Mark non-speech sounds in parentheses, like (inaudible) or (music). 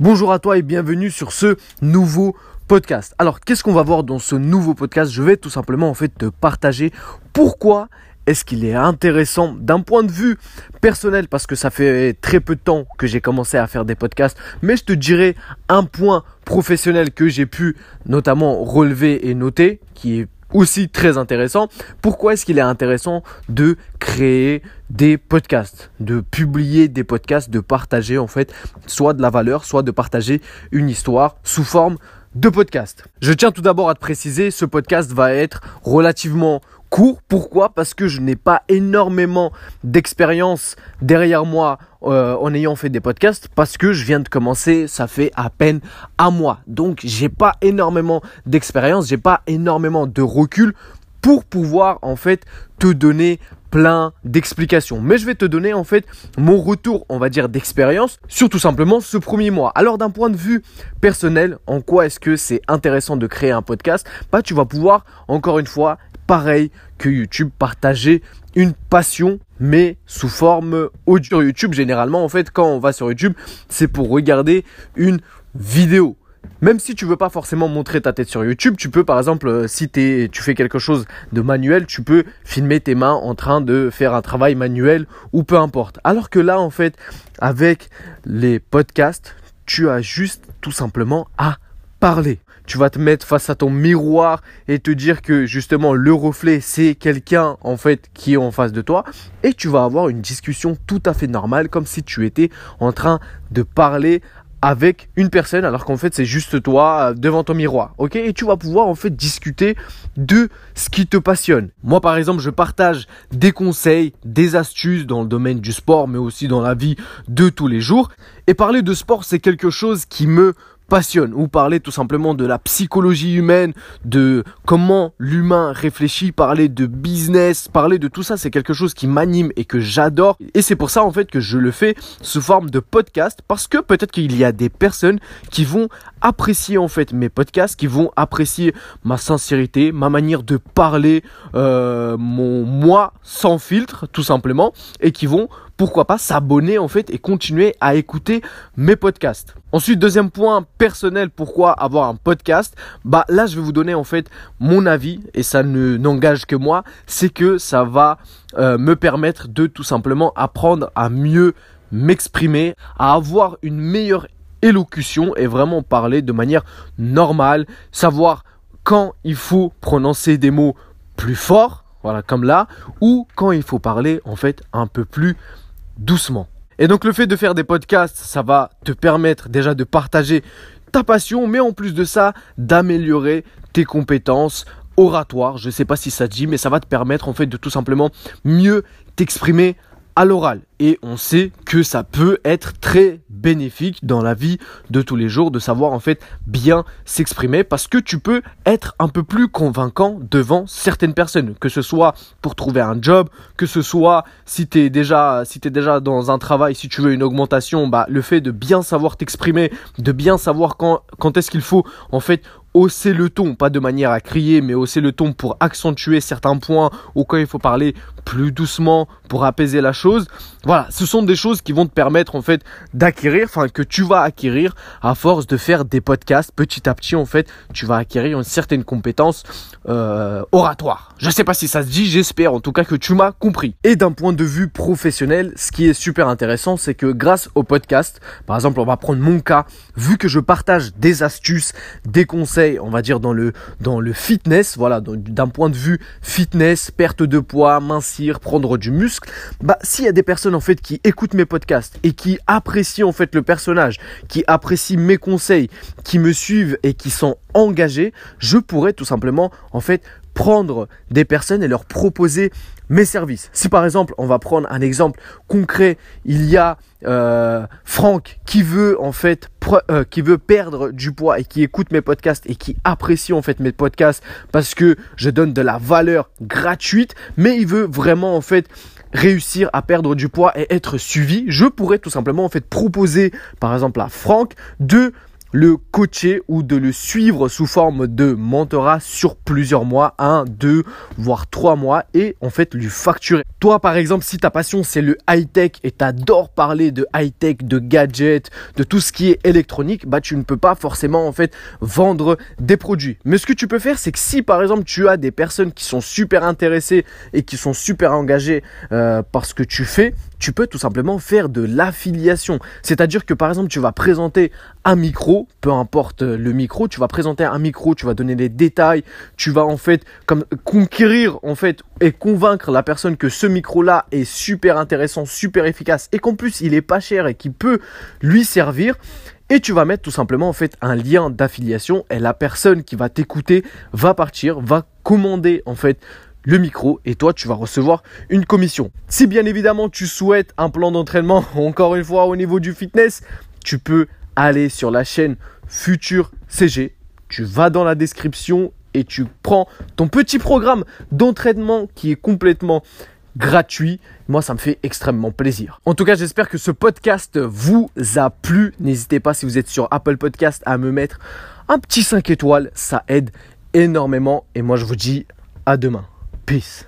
Bonjour à toi et bienvenue sur ce nouveau podcast. Alors, qu'est-ce qu'on va voir dans ce nouveau podcast? Je vais tout simplement en fait te partager pourquoi est-ce qu'il est intéressant d'un point de vue personnel parce que ça fait très peu de temps que j'ai commencé à faire des podcasts, mais je te dirais un point professionnel que j'ai pu notamment relever et noter qui est aussi très intéressant. Pourquoi est-ce qu'il est intéressant de créer des podcasts, de publier des podcasts, de partager en fait soit de la valeur, soit de partager une histoire sous forme de podcast? Je tiens tout d'abord à te préciser, ce podcast va être relativement court. Pourquoi? Parce que je n'ai pas énormément d'expérience derrière moi euh, en ayant fait des podcasts. Parce que je viens de commencer, ça fait à peine un mois. Donc j'ai pas énormément d'expérience, j'ai pas énormément de recul pour pouvoir en fait te donner plein d'explications. Mais je vais te donner en fait mon retour, on va dire, d'expérience sur tout simplement ce premier mois. Alors d'un point de vue personnel, en quoi est-ce que c'est intéressant de créer un podcast? Bah tu vas pouvoir encore une fois, pareil que YouTube, partager une passion mais sous forme audio. YouTube généralement en fait quand on va sur YouTube, c'est pour regarder une vidéo. Même si tu veux pas forcément montrer ta tête sur YouTube, tu peux par exemple, euh, si tu fais quelque chose de manuel, tu peux filmer tes mains en train de faire un travail manuel ou peu importe. Alors que là, en fait, avec les podcasts, tu as juste tout simplement à Tu vas te mettre face à ton miroir et te dire que justement le reflet c'est quelqu'un en fait qui est en face de toi et tu vas avoir une discussion tout à fait normale comme si tu étais en train de parler avec une personne alors qu'en fait c'est juste toi euh, devant ton miroir, ok? Et tu vas pouvoir en fait discuter de ce qui te passionne. Moi par exemple je partage des conseils, des astuces dans le domaine du sport mais aussi dans la vie de tous les jours. Et parler de sport c'est quelque chose qui me passionne ou parler tout simplement de la psychologie humaine, de comment l'humain réfléchit, parler de business, parler de tout ça, c'est quelque chose qui m'anime et que j'adore. Et c'est pour ça en fait que je le fais sous forme de podcast parce que peut-être qu'il y a des personnes qui vont apprécier en fait mes podcasts, qui vont apprécier ma sincérité, ma manière de parler, euh, mon moi sans filtre tout simplement et qui vont pourquoi pas s'abonner en fait et continuer à écouter mes podcasts. Ensuite, deuxième point personnel, pourquoi avoir un podcast? Bah là, je vais vous donner en fait mon avis et ça ne n'engage que moi, c'est que ça va euh, me permettre de tout simplement apprendre à mieux m'exprimer, à avoir une meilleure élocution et vraiment parler de manière normale, savoir quand il faut prononcer des mots plus forts, voilà comme là, ou quand il faut parler en fait un peu plus doucement. Et donc le fait de faire des podcasts, ça va te permettre déjà de partager ta passion, mais en plus de ça, d'améliorer tes compétences oratoires. Je ne sais pas si ça te dit, mais ça va te permettre en fait de tout simplement mieux t'exprimer à l'oral. Et on sait que ça peut être très bénéfique dans la vie de tous les jours de savoir en fait bien s'exprimer parce que tu peux être un peu plus convaincant devant certaines personnes, que ce soit pour trouver un job, que ce soit si tu déjà si tu déjà dans un travail, si tu veux une augmentation, bah le fait de bien savoir t'exprimer, de bien savoir quand quand est-ce qu'il faut en fait hausser le ton, pas de manière à crier, mais hausser le ton pour accentuer certains points ou quand il faut parler plus doucement pour apaiser la chose. Voilà, ce sont des choses qui vont te permettre en fait d'acquérir, enfin que tu vas acquérir à force de faire des podcasts. Petit à petit en fait, tu vas acquérir une certaine compétence euh, oratoire. Je sais pas si ça se dit, j'espère en tout cas que tu m'as compris. Et d'un point de vue professionnel, ce qui est super intéressant, c'est que grâce au podcast, par exemple, on va prendre mon cas, vu que je partage des astuces, des conseils on va dire dans le dans le fitness, voilà, d'un point de vue fitness, perte de poids, mincir, prendre du muscle, bah s'il y a des personnes en fait qui écoutent mes podcasts et qui apprécient en fait le personnage, qui apprécient mes conseils, qui me suivent et qui sont engagés, je pourrais tout simplement en fait prendre des personnes et leur proposer mes services. Si par exemple, on va prendre un exemple concret, il y a euh, Franck qui veut en fait euh, qui veut perdre du poids et qui écoute mes podcasts et qui apprécie en fait mes podcasts parce que je donne de la valeur gratuite, mais il veut vraiment en fait réussir à perdre du poids et être suivi, je pourrais tout simplement en fait proposer par exemple à Franck de le coacher ou de le suivre sous forme de mentorat sur plusieurs mois, un, deux, voire trois mois et en fait lui facturer. Toi par exemple, si ta passion c'est le high-tech et t'adores parler de high-tech, de gadgets, de tout ce qui est électronique, bah tu ne peux pas forcément en fait vendre des produits. Mais ce que tu peux faire, c'est que si par exemple tu as des personnes qui sont super intéressées et qui sont super engagées euh, par ce que tu fais, tu peux tout simplement faire de l'affiliation. C'est-à-dire que par exemple, tu vas présenter un micro, peu importe le micro, tu vas présenter un micro, tu vas donner des détails, tu vas en fait conquérir en fait et convaincre la personne que ce micro-là est super intéressant, super efficace et qu'en plus il est pas cher et qui peut lui servir. Et tu vas mettre tout simplement en fait un lien d'affiliation et la personne qui va t'écouter va partir, va commander en fait le micro et toi tu vas recevoir une commission. Si bien évidemment tu souhaites un plan d'entraînement, (laughs) encore une fois au niveau du fitness, tu peux aller sur la chaîne Futur CG. Tu vas dans la description et tu prends ton petit programme d'entraînement qui est complètement gratuit. Moi, ça me fait extrêmement plaisir. En tout cas, j'espère que ce podcast vous a plu. N'hésitez pas, si vous êtes sur Apple Podcast, à me mettre un petit 5 étoiles. Ça aide énormément. Et moi, je vous dis à demain. Peace.